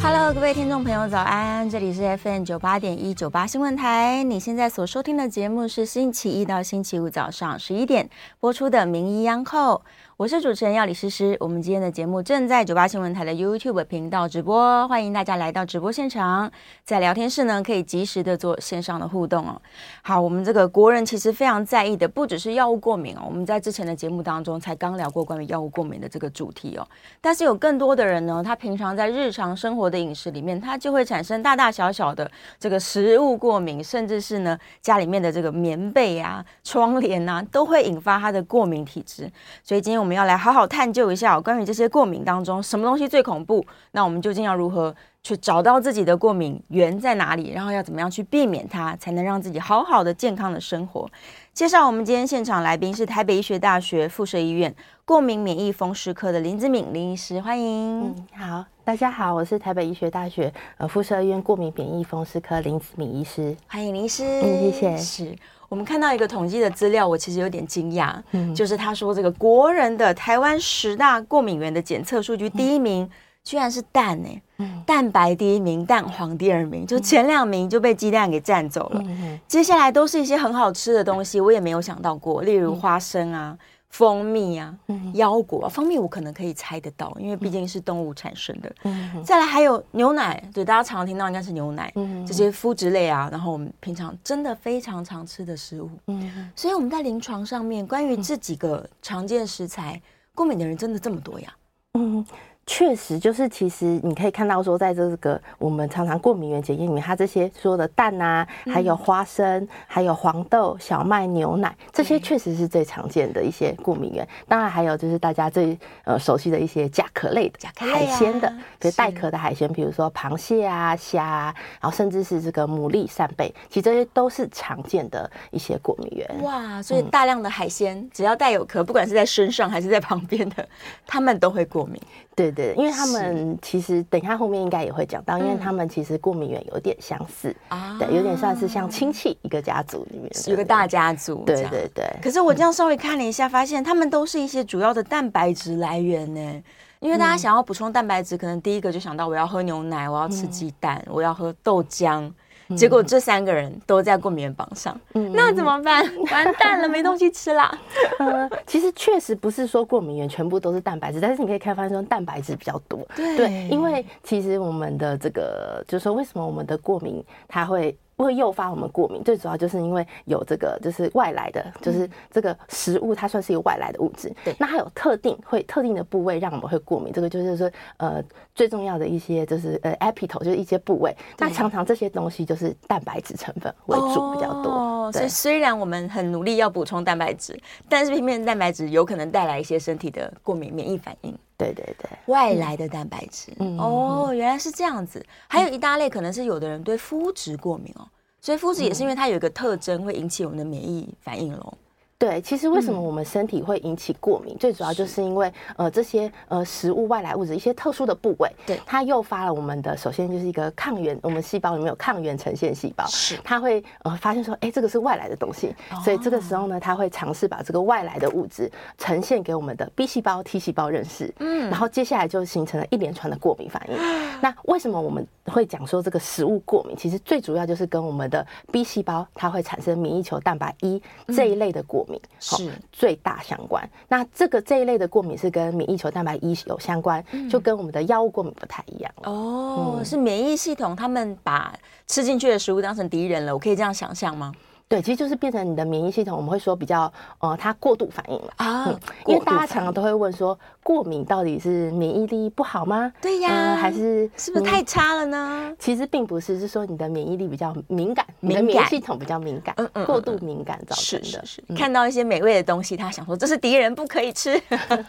Hello，各位听众朋友，早安！这里是 FM 九八点一九八新闻台。你现在所收听的节目是星期一到星期五早上十一点播出的名医安扣。我是主持人药理诗诗，我们今天的节目正在九八新闻台的 YouTube 频道直播，欢迎大家来到直播现场，在聊天室呢可以及时的做线上的互动哦。好，我们这个国人其实非常在意的不只是药物过敏哦，我们在之前的节目当中才刚聊过关于药物过敏的这个主题哦，但是有更多的人呢，他平常在日常生活的饮食里面，它就会产生大大小小的这个食物过敏，甚至是呢家里面的这个棉被啊、窗帘啊，都会引发他的过敏体质，所以今天。我们要来好好探究一下关于这些过敏当中，什么东西最恐怖？那我们究竟要如何去找到自己的过敏源在哪里？然后要怎么样去避免它，才能让自己好好的健康的生活？介绍我们今天现场来宾是台北医学大学附设医院过敏免疫风湿科的林子敏林医师，欢迎。嗯，好，大家好，我是台北医学大学呃附设医院过敏免疫风湿科林子敏医师，欢迎林医师。嗯，谢谢。是。我们看到一个统计的资料，我其实有点惊讶，嗯，就是他说这个国人的台湾十大过敏源的检测数据，第一名、嗯、居然是蛋呢，嗯，蛋白第一名，蛋黄第二名，就前两名就被鸡蛋给占走了，嗯，接下来都是一些很好吃的东西，我也没有想到过，例如花生啊。嗯蜂蜜啊，腰果啊，蜂蜜我可能可以猜得到，因为毕竟是动物产生的。嗯，再来还有牛奶，对，大家常常听到应该是牛奶，嗯，这些麸质类啊，然后我们平常真的非常常吃的食物。嗯，所以我们在临床上面，关于这几个常见食材，过敏的人真的这么多呀？嗯。确实，就是其实你可以看到说，在这个我们常常过敏原检验里面，它这些说的蛋啊，还有花生，还有黄豆、小麦、牛奶，这些确实是最常见的一些过敏原。当然还有就是大家最呃熟悉的一些甲壳类的海鲜的，对，带壳的海鲜，比如说螃蟹啊、虾啊，然后甚至是这个牡蛎、扇贝，其实这些都是常见的一些过敏原。哇，所以大量的海鲜只要带有壳，不管是在身上还是在旁边的，他们都会过敏。对对，因为他们其实等一下后面应该也会讲到，因为他们其实过敏源有点相似啊，对，有点算是像亲戚一个家族里面有个大家族，对对对。可是我这样稍微看了一下，发现他们都是一些主要的蛋白质来源呢。因为大家想要补充蛋白质，可能第一个就想到我要喝牛奶，我要吃鸡蛋，我要喝豆浆。结果这三个人都在过敏源榜上，嗯，那怎么办？完蛋了，没东西吃啦。呃，其实确实不是说过敏源全部都是蛋白质，但是你可以开发现说蛋白质比较多。对，对，因为其实我们的这个就是说，为什么我们的过敏它会。会诱发我们过敏，最主要就是因为有这个就是外来的，就是这个食物它算是一个外来的物质。对，那它有特定会特定的部位让我们会过敏，这个就是说呃最重要的一些就是呃 epitope 就是一些部位。那常常这些东西就是蛋白质成分为主比较多。哦，所以虽然我们很努力要补充蛋白质，但是偏偏蛋白质有可能带来一些身体的过敏免疫反应。对对对，外来的蛋白质，嗯，哦，原来是这样子。还有一大类可能是有的人对肤质过敏哦，所以肤质也是因为它有一个特征会引起我们的免疫反应喽。对，其实为什么我们身体会引起过敏？嗯、最主要就是因为呃这些呃食物外来物质一些特殊的部位，对，它诱发了我们的首先就是一个抗原，我们细胞里面有抗原呈现细胞，是它会呃发现说，哎，这个是外来的东西，哦、所以这个时候呢，它会尝试把这个外来的物质呈现给我们的 B 细胞、T 细胞认识，嗯，然后接下来就形成了一连串的过敏反应。嗯、那为什么我们会讲说这个食物过敏？其实最主要就是跟我们的 B 细胞它会产生免疫球蛋白一这一类的过是最大相关。那这个这一类的过敏是跟免疫球蛋白一有相关，就跟我们的药物过敏不太一样哦。嗯、是免疫系统他们把吃进去的食物当成敌人了，我可以这样想象吗？对，其实就是变成你的免疫系统，我们会说比较呃，它过度反应了啊、嗯。因为大家常常都会问说，过敏到底是免疫力不好吗？对呀、呃，还是是不是太差了呢？其实并不是，是说你的免疫力比较敏感，敏感，你的免疫系统比较敏感，嗯嗯，过度敏感造成的。是，是，是、嗯。看到一些美味的东西，他想说这是敌人，不可以吃。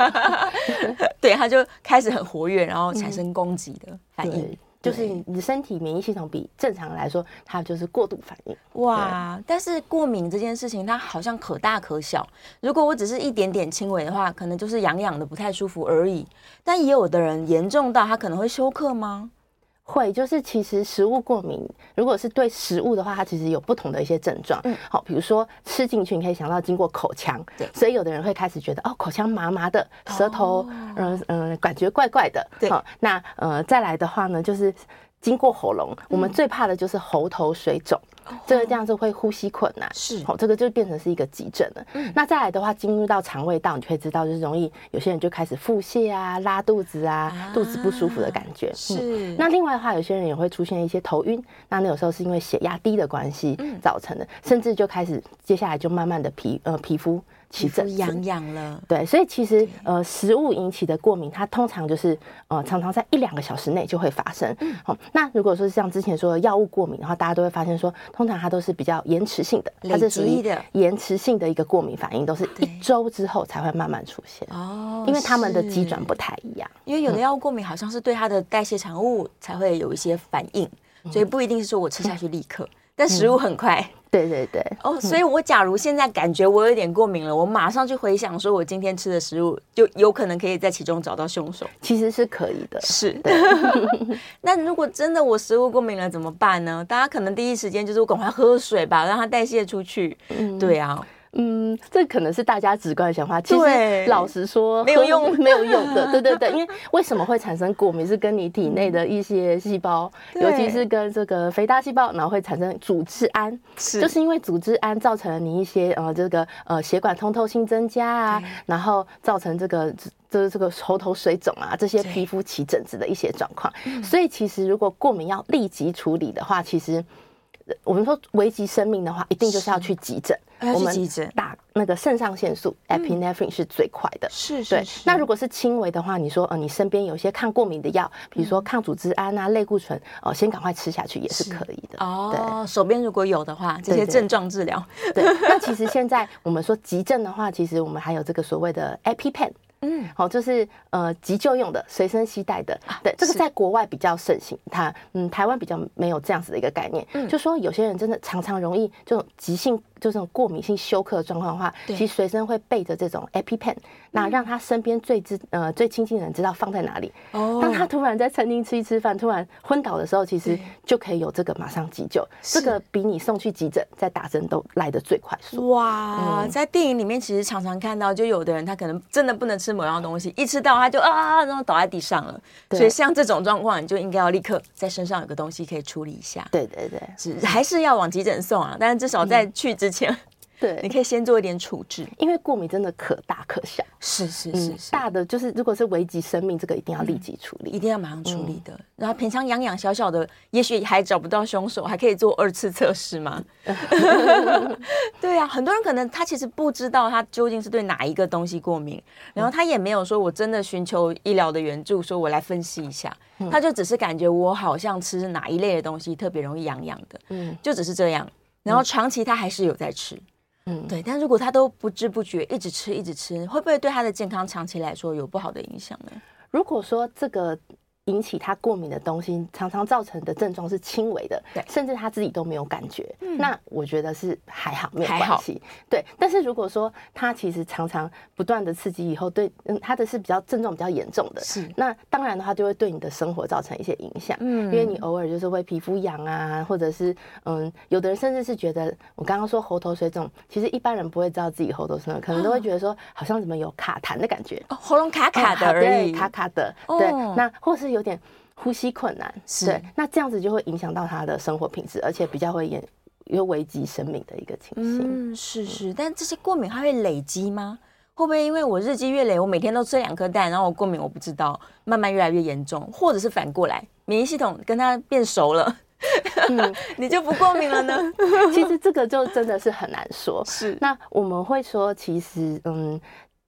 对，他就开始很活跃，然后产生攻击的反应。嗯就是你的身体免疫系统比正常来说，它就是过度反应。哇！但是过敏这件事情，它好像可大可小。如果我只是一点点轻微的话，可能就是痒痒的不太舒服而已。但也有的人严重到他可能会休克吗？会，就是其实食物过敏，如果是对食物的话，它其实有不同的一些症状。嗯，好，比如说吃进去，你可以想到经过口腔，对，所以有的人会开始觉得哦，口腔麻麻的，舌头，嗯嗯，感觉怪怪的。对，好，那呃，再来的话呢，就是经过喉咙，我们最怕的就是喉头水肿。这个这样子会呼吸困难，是好，这个就变成是一个急症了。嗯，那再来的话，进入到肠胃道，你就会知道，就是容易有些人就开始腹泻啊、拉肚子啊、啊肚子不舒服的感觉。是、嗯。那另外的话，有些人也会出现一些头晕，那那有时候是因为血压低的关系造成的，嗯、甚至就开始接下来就慢慢的皮呃皮肤。起疹痒痒了，对，所以其实呃，食物引起的过敏，它通常就是呃，常常在一两个小时内就会发生。嗯，好，那如果说像之前说的药物过敏的话，大家都会发现说，通常它都是比较延迟性的，它是属于延迟性的一个过敏反应，都是一周之后才会慢慢出现。哦，因为他们的机转不太一样，因为有的药物过敏好像是对它的代谢产物才会有一些反应，所以不一定是说我吃下去立刻，但食物很快。对对对，哦，所以我假如现在感觉我有点过敏了，我马上去回想说我今天吃的食物，就有可能可以在其中找到凶手。其实是可以的，是。那如果真的我食物过敏了怎么办呢？大家可能第一时间就是我赶快喝水吧，让它代谢出去。嗯，对啊。嗯，这可能是大家直观的想法。其实老实说，没有用，没有用的。对对对，因为为什么会产生过敏，是跟你体内的一些细胞，尤其是跟这个肥大细胞，然后会产生组织胺，是就是因为组织胺造成了你一些呃这个呃血管通透性增加啊，然后造成这个这这个喉头水肿啊，这些皮肤起疹子的一些状况。所以其实如果过敏要立即处理的话，其实。我们说危及生命的话，一定就是要去急诊。我们打那个肾上腺素 epinephrine 是最快的。是是。对。那如果是轻微的话，你说呃，你身边有些抗过敏的药，比如说抗组织胺啊、类固醇，哦，先赶快吃下去也是可以的。哦。手边如果有的话，这些症状治疗。对。那其实现在我们说急症的话，其实我们还有这个所谓的 EpiPen。嗯，好，就是呃急救用的，随身携带的，啊、对，这个在国外比较盛行，它嗯台湾比较没有这样子的一个概念，嗯，就说有些人真的常常容易这种急性。就这种过敏性休克的状况的话，其实随身会备着这种 EpiPen，那让他身边最知呃最亲近的人知道放在哪里。哦，当他突然在餐厅吃一吃饭，突然昏倒的时候，其实就可以有这个马上急救。这个比你送去急诊再打针都来得最快速。哇，在电影里面其实常常看到，就有的人他可能真的不能吃某样东西，一吃到他就啊，然后倒在地上了。所以像这种状况，你就应该要立刻在身上有个东西可以处理一下。对对对，是还是要往急诊送啊？但是至少在去之前。对，你可以先做一点处置，因为过敏真的可大可小。是是是，是，大的就是如果是危及生命，这个一定要立即处理，一定要马上处理的。然后平常养养小小的，也许还找不到凶手，还可以做二次测试吗？对啊，很多人可能他其实不知道他究竟是对哪一个东西过敏，然后他也没有说我真的寻求医疗的援助，说我来分析一下，他就只是感觉我好像吃哪一类的东西特别容易痒痒的，嗯，就只是这样。然后长期他还是有在吃。嗯，对，但如果他都不知不觉一直吃一直吃，会不会对他的健康长期来说有不好的影响呢？如果说这个。引起他过敏的东西，常常造成的症状是轻微的，对，甚至他自己都没有感觉。嗯，那我觉得是还好，没有关系。对，但是如果说他其实常常不断的刺激以后，对，嗯，他的是比较症状比较严重的，是。那当然的话，就会对你的生活造成一些影响。嗯，因为你偶尔就是会皮肤痒啊，或者是嗯，有的人甚至是觉得我刚刚说喉头水肿，其实一般人不会知道自己喉头水肿，可能都会觉得说好像怎么有卡痰的感觉，哦，喉咙卡卡的而已，对，卡卡的。对，那或是有。有点呼吸困难，是对，那这样子就会影响到他的生活品质，而且比较会严，有危及生命的一个情形。嗯，是是，但这些过敏它会累积吗？会不会因为我日积月累，我每天都吃两颗蛋，然后我过敏我不知道，慢慢越来越严重，或者是反过来，免疫系统跟它变熟了，嗯，你就不过敏了呢？其实这个就真的是很难说。是，那我们会说，其实嗯。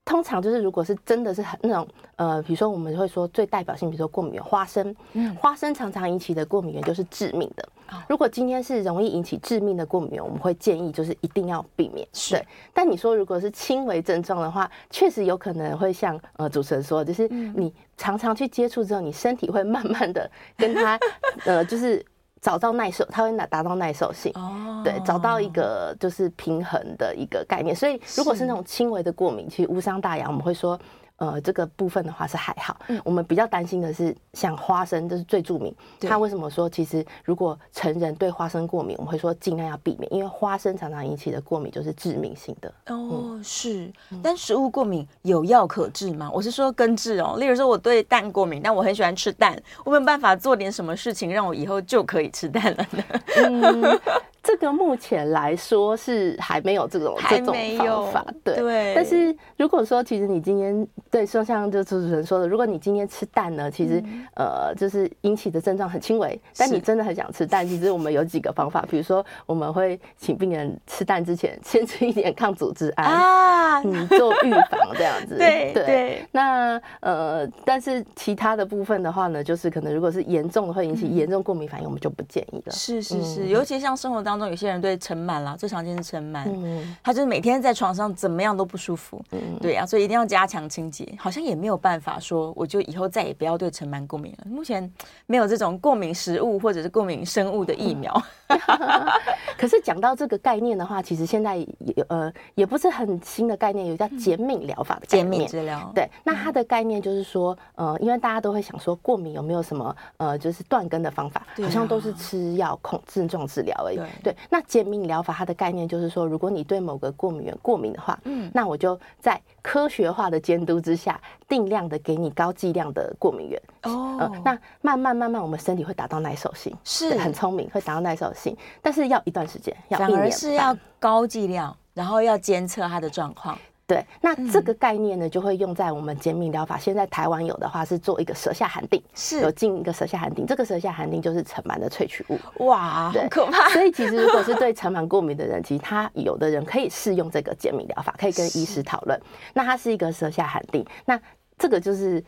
通常就是，如果是真的是很那种，呃，比如说我们会说最代表性，比如说过敏源花生，嗯，花生常常引起的过敏源就是致命的。如果今天是容易引起致命的过敏源，我们会建议就是一定要避免。对，但你说如果是轻微症状的话，确实有可能会像呃主持人说，就是你常常去接触之后，你身体会慢慢的跟它，呃，就是。找到耐受，它会达达到耐受性，哦，对，找到一个就是平衡的一个概念。所以，如果是那种轻微的过敏，其实无伤大雅。我们会说，呃，这个部分的话是还好。嗯，我们比较担心的是像花生，这是最著名。他为什么说其实如果成人对花生过敏，我们会说尽量要避免，因为花生常常引起的过敏就是致命性的。哦，是。但食物过敏有药可治吗？我是说根治哦。例如说我对蛋过敏，但我很喜欢吃蛋，我没有办法做点什么事情让我以后就可以吃蛋了呢？嗯。这个目前来说是还没有这种这种方法，对。对。但是如果说，其实你今天对，说像就主持人说的，如果你今天吃蛋呢，其实、嗯、呃就是引起的症状很轻微，但你真的很想吃蛋，其实我们有几个方法，比如说我们会请病人吃蛋之前先吃一点抗组织胺啊，你做预防这样子。对对，对。那呃，但是其他的部分的话呢，就是可能如果是严重的会引起严重过敏反应，嗯、我们就不建议了。是是是，嗯、尤其像生活当。当中有些人对尘螨啦，最常见是尘螨，嗯，他就是每天在床上怎么样都不舒服，嗯，对啊，所以一定要加强清洁。好像也没有办法说，我就以后再也不要对尘螨过敏了。目前没有这种过敏食物或者是过敏生物的疫苗。嗯、可是讲到这个概念的话，其实现在有呃也不是很新的概念，有叫减敏疗法的减敏治疗。对，那它的概念就是说，呃，因为大家都会想说过敏有没有什么呃就是断根的方法，好像都是吃药控症状治疗而已。对，那减敏疗法它的概念就是说，如果你对某个过敏源过敏的话，嗯，那我就在科学化的监督之下，定量的给你高剂量的过敏源。哦、呃，那慢慢慢慢，我们身体会达到耐受性，是很聪明，会达到耐受性，但是要一段时间，要一年。反而是要高剂量，然后要监测它的状况。对，那这个概念呢，就会用在我们减敏疗法。现在台湾有的话是做一个舌下含定，是有进一个舌下含定。这个舌下含定就是尘螨的萃取物。哇，好可怕！所以其实如果是对尘螨过敏的人，其实他有的人可以试用这个减敏疗法，可以跟医师讨论。那它是一个舌下含定，那这个就是。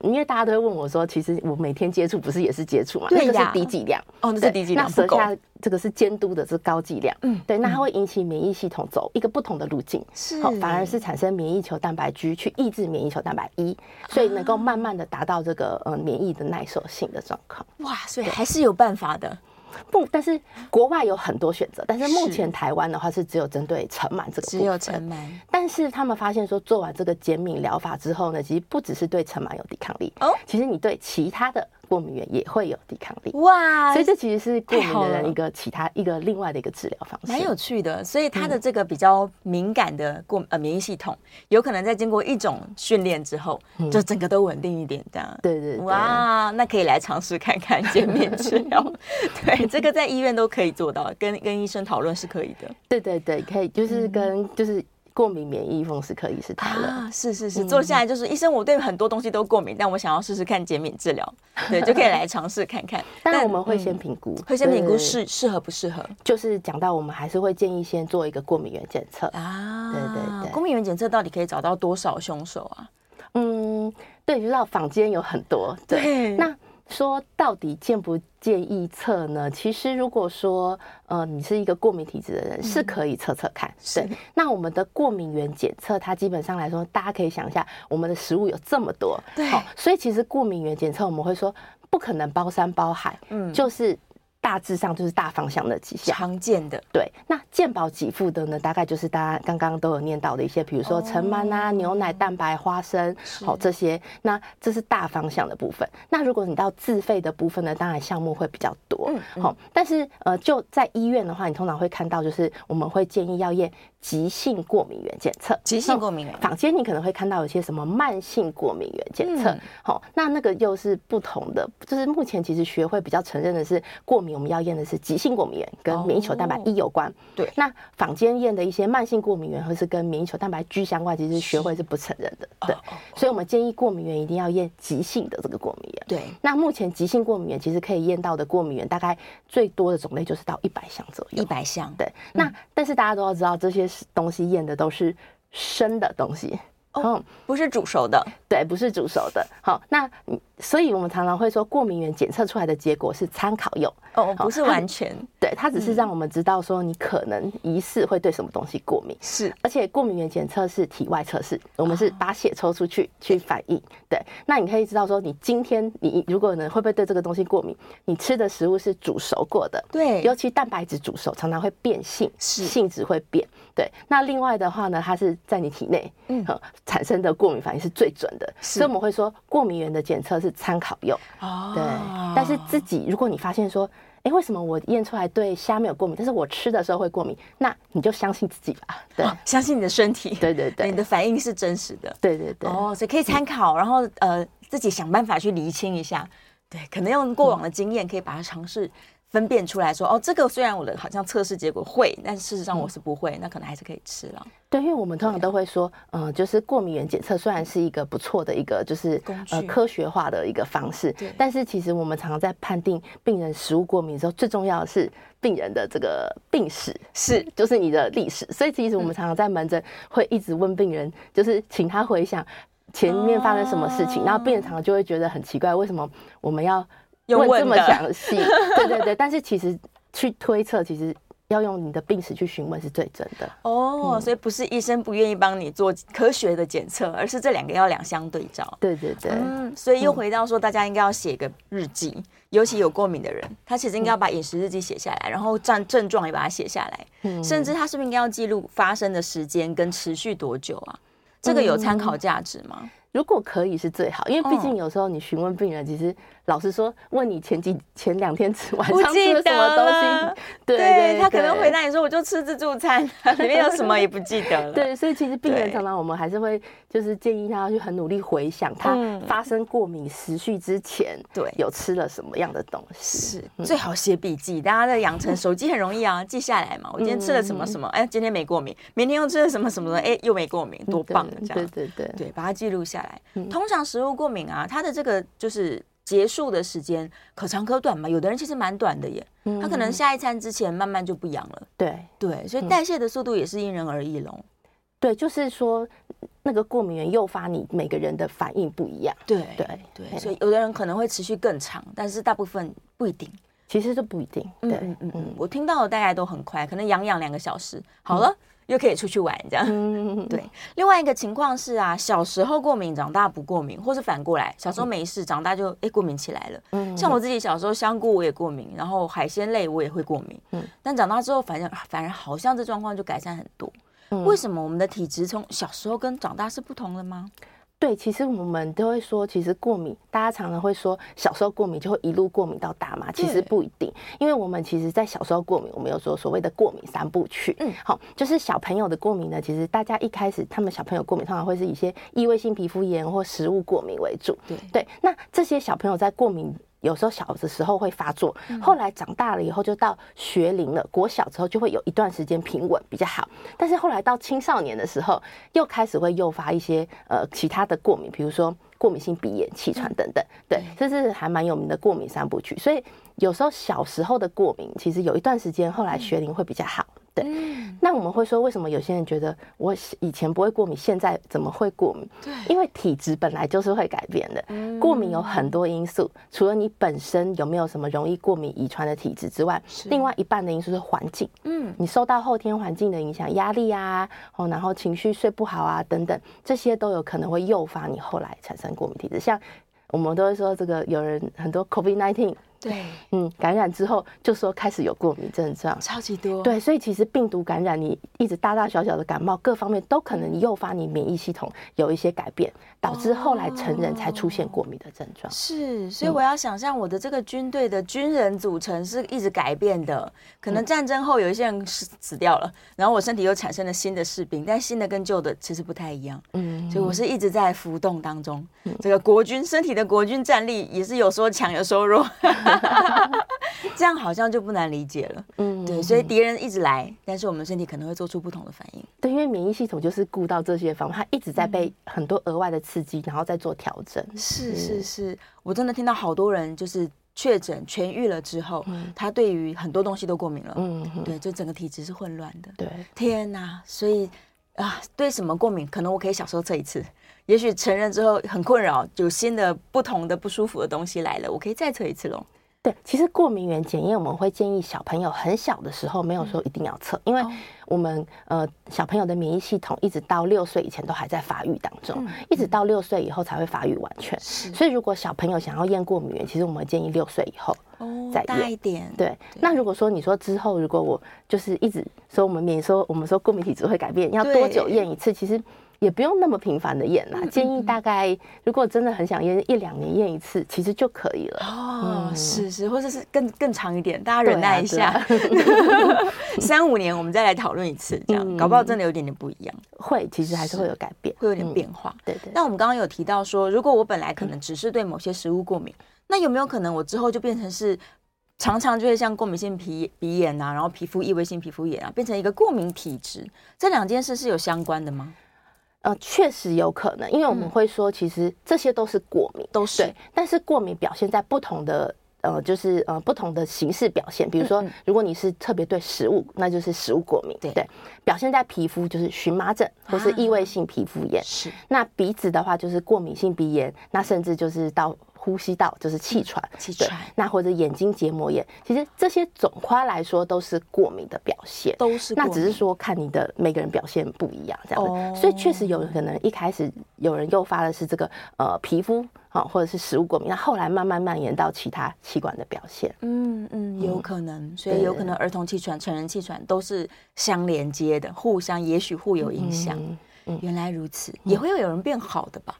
因为大家都会问我说，其实我每天接触不是也是接触嘛？对呀，那个是低剂量哦，那是低剂量。那舌下这个是监督的，是高剂量。嗯，对，那它会引起免疫系统走一个不同的路径，是，反而是产生免疫球蛋白 G 去抑制免疫球蛋白 E，所以能够慢慢的达到这个呃免疫的耐受性的状况。哇，所以还是有办法的。不，但是国外有很多选择，但是目前台湾的话是只有针对尘螨这个只有尘螨。但是他们发现说，做完这个减敏疗法之后呢，其实不只是对尘螨有抵抗力哦，其实你对其他的。过敏源也会有抵抗力哇，所以这其实是过敏的人一个其他一个另外的一个治疗方式，蛮有趣的。所以他的这个比较敏感的过呃免疫系统，有可能在经过一种训练之后，就整个都稳定一点这样。对对，哇，那可以来尝试看看减敏治疗。对，这个在医院都可以做到，跟跟医生讨论是可以的。对对对，可以，就是跟就是。过敏免疫风湿科医师谈了啊，是是是，坐下来就是医生，我对很多东西都过敏，但我想要试试看减敏治疗，对，就可以来尝试看看。但我们会先评估，会先评估适适合不适合。就是讲到我们还是会建议先做一个过敏原检测啊，对对对，过敏原检测到底可以找到多少凶手啊？嗯，对，知道坊间有很多，对，那。说到底建不建议测呢？其实如果说呃你是一个过敏体质的人，是可以测测看。对，那我们的过敏原检测，它基本上来说，大家可以想一下，我们的食物有这么多，对，好，所以其实过敏原检测我们会说不可能包山包海，嗯，就是。大致上就是大方向的几项常见的，对。那健保给付的呢，大概就是大家刚刚都有念到的一些，比如说尘螨啊、牛奶、蛋白、花生，好这些。那这是大方向的部分。那如果你到自费的部分呢，当然项目会比较多，好。但是呃，就在医院的话，你通常会看到，就是我们会建议要验急性过敏原检测。急性过敏原，坊间你可能会看到有些什么慢性过敏原检测，好，那那个又是不同的。就是目前其实学会比较承认的是过敏。我们要验的是急性过敏原，跟免疫球蛋白 E 有关。对，那坊间验的一些慢性过敏原，或是跟免疫球蛋白 G 相关，其实学会是不承认的。对，所以我们建议过敏原一定要验急性的这个过敏原。对，那目前急性过敏原其实可以验到的过敏原，大概最多的种类就是到一百项左右。一百项。对，那但是大家都要知道，这些东西验的都是生的东西，哦，不是煮熟的。对，不是煮熟的。好，那所以我们常常会说，过敏原检测出来的结果是参考用哦，不是完全。对，它只是让我们知道说你可能疑似会对什么东西过敏。是，而且过敏原检测是体外测试，我们是把血抽出去去反应。对，那你可以知道说，你今天你如果呢会不会对这个东西过敏？你吃的食物是煮熟过的，对，尤其蛋白质煮熟常常会变性，是性质会变。对，那另外的话呢，它是在你体内嗯产生的过敏反应是最准的，所以我们会说过敏原的检测是。是参考用。哦，对，但是自己如果你发现说，哎，为什么我验出来对虾没有过敏，但是我吃的时候会过敏，那你就相信自己吧，对，相信你的身体，对对对，你的反应是真实的，对对对，哦，所以可以参考，然后呃，自己想办法去厘清一下，对，可能用过往的经验可以把它尝试。分辨出来说哦，这个虽然我的好像测试结果会，但事实上我是不会，嗯、那可能还是可以吃了。对，因为我们通常都会说，嗯、呃，就是过敏原检测虽然是一个不错的一个就是呃科学化的一个方式，但是其实我们常常在判定病人食物过敏的时候，最重要的是病人的这个病史，是就是你的历史。所以其实我们常常在门诊会一直问病人，就是请他回想前面发生什么事情，哦、然后病人常常就会觉得很奇怪，为什么我们要。问这么详细，对对对，但是其实去推测，其实要用你的病史去询问是最准的哦。嗯、所以不是医生不愿意帮你做科学的检测，而是这两个要两相对照。对对对，嗯，所以又回到说，大家应该要写个日记，嗯、尤其有过敏的人，他其实应该要把饮食日记写下来，然后症症状也把它写下来，嗯、甚至他是不是应该要记录发生的时间跟持续多久啊？这个有参考价值吗？如果可以是最好，因为毕竟有时候你询问病人，其实老实说，问你前几前两天吃晚上吃了什么东西，对，对他可能回答你说我就吃自助餐，里面有什么也不记得了。对，所以其实病人常常我们还是会就是建议他要去很努力回想他发生过敏时序之前，对，有吃了什么样的东西。是最好写笔记，大家在养成手机很容易啊，记下来嘛。我今天吃了什么什么，哎，今天没过敏，明天又吃了什么什么的，哎，又没过敏，多棒的这样。对对对。对，把它记录下来。通常食物过敏啊，它的这个就是结束的时间可长可短嘛。有的人其实蛮短的耶，他可能下一餐之前慢慢就不痒了。对对，所以代谢的速度也是因人而异喽。对，就是说那个过敏源诱发你每个人的反应不一样。对对对，所以有的人可能会持续更长，但是大部分不一定。其实这不一定。对嗯嗯嗯，我听到的大概都很快，可能痒痒两个小时好了。又可以出去玩，这样。嗯、对，另外一个情况是啊，小时候过敏，长大不过敏，或是反过来，小时候没事，长大就哎过敏起来了。嗯，像我自己小时候香菇我也过敏，然后海鲜类我也会过敏。嗯，但长大之后，反正反而好像这状况就改善很多。嗯、为什么我们的体质从小时候跟长大是不同的吗？对，其实我们都会说，其实过敏，大家常常会说，小时候过敏就会一路过敏到大嘛，其实不一定，因为我们其实在小时候过敏，我们有说所谓的过敏三部曲，嗯，好，就是小朋友的过敏呢，其实大家一开始他们小朋友过敏，通常会是一些异位性皮肤炎或食物过敏为主，对。对，那这些小朋友在过敏。有时候小的时候会发作，后来长大了以后就到学龄了，国小之后就会有一段时间平稳比较好，但是后来到青少年的时候又开始会诱发一些呃其他的过敏，比如说过敏性鼻炎、气喘等等，对，这是还蛮有名的过敏三部曲。所以有时候小时候的过敏，其实有一段时间后来学龄会比较好。对，那我们会说，为什么有些人觉得我以前不会过敏，现在怎么会过敏？对，因为体质本来就是会改变的。嗯过敏有很多因素，除了你本身有没有什么容易过敏遗传的体质之外，另外一半的因素是环境。嗯，你受到后天环境的影响，压力啊，哦，然后情绪睡不好啊，等等，这些都有可能会诱发你后来产生过敏体质。像我们都会说，这个有人很多 COVID-19。对，嗯，感染之后就说开始有过敏症状，超级多。对，所以其实病毒感染，你一直大大小小的感冒，各方面都可能诱发你免疫系统有一些改变，导致后来成人才出现过敏的症状。是，所以我要想象我的这个军队的军人组成是一直改变的，可能战争后有一些人死死掉了，然后我身体又产生了新的士兵，但新的跟旧的其实不太一样。嗯，所以我是一直在浮动当中。这个国军身体的国军战力也是有时候强，有时候弱。这样好像就不难理解了，嗯，对，所以敌人一直来，但是我们身体可能会做出不同的反应，对，因为免疫系统就是顾到这些方面，它一直在被很多额外的刺激，然后再做调整。是是是，我真的听到好多人就是确诊痊愈了之后，他对于很多东西都过敏了，嗯，对，就整个体质是混乱的，对，天哪，所以啊，对什么过敏，可能我可以小时候测一次。也许成人之后很困扰，有新的不同的不舒服的东西来了，我可以再测一次喽。对，其实过敏原检验我们会建议小朋友很小的时候没有说一定要测，因为我们呃小朋友的免疫系统一直到六岁以前都还在发育当中，一直到六岁以后才会发育完全。所以如果小朋友想要验过敏原，其实我们建议六岁以后再验。大一点。对。那如果说你说之后如果我就是一直说我们免说我们说过敏体质会改变，要多久验一次？其实。也不用那么频繁的验啦，建议大概如果真的很想验，一两年验一次，其实就可以了。哦，是是，或者是更更长一点，大家忍耐一下，三五年我们再来讨论一次，这样搞不好真的有点点不一样。会，其实还是会有改变，会有点变化。对对。那我们刚刚有提到说，如果我本来可能只是对某些食物过敏，那有没有可能我之后就变成是常常就会像过敏性皮鼻炎啊，然后皮肤异位性皮肤炎啊，变成一个过敏体质？这两件事是有相关的吗？呃，确实有可能，因为我们会说，其实这些都是过敏，都是对。但是过敏表现在不同的呃，就是呃不同的形式表现。比如说，如果你是特别对食物，那就是食物过敏，对对。表现在皮肤就是荨麻疹或是异位性皮肤炎。是。那鼻子的话就是过敏性鼻炎，那甚至就是到。呼吸道就是气喘，气喘，那或者眼睛结膜炎，其实这些总括来说都是过敏的表现，都是。那只是说看你的每个人表现不一样，这样子。哦、所以确实有可能一开始有人诱发的是这个呃皮肤啊，或者是食物过敏，那后来慢慢蔓延到其他器官的表现。嗯嗯，有可能。所以有可能儿童气喘、成人气喘都是相连接的，互相也许互有影响。嗯，嗯，原来如此，也会有有人变好的吧？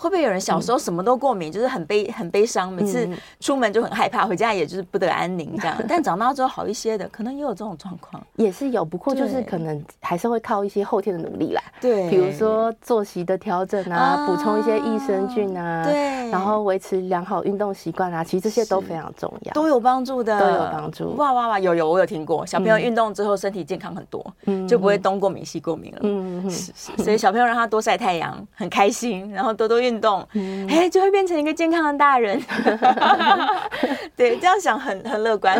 会不会有人小时候什么都过敏，嗯、就是很悲很悲伤，每次出门就很害怕，回家也就是不得安宁这样。但长大之后好一些的，可能也有这种状况，也是有。不过就是可能还是会靠一些后天的努力啦。对，比如说作息的调整啊，补充一些益生菌啊，对，然后维持良好运动习惯啊，其实这些都非常重要，都有帮助的，都有帮助。哇哇哇，有有我有听过，小朋友运动之后身体健康很多，嗯，就不会东过敏西过敏了。嗯嗯，是是。所以小朋友让他多晒太阳，很开心，然后多多运动。嗯。哎，就会变成一个健康的大人。对，这样想很很乐观。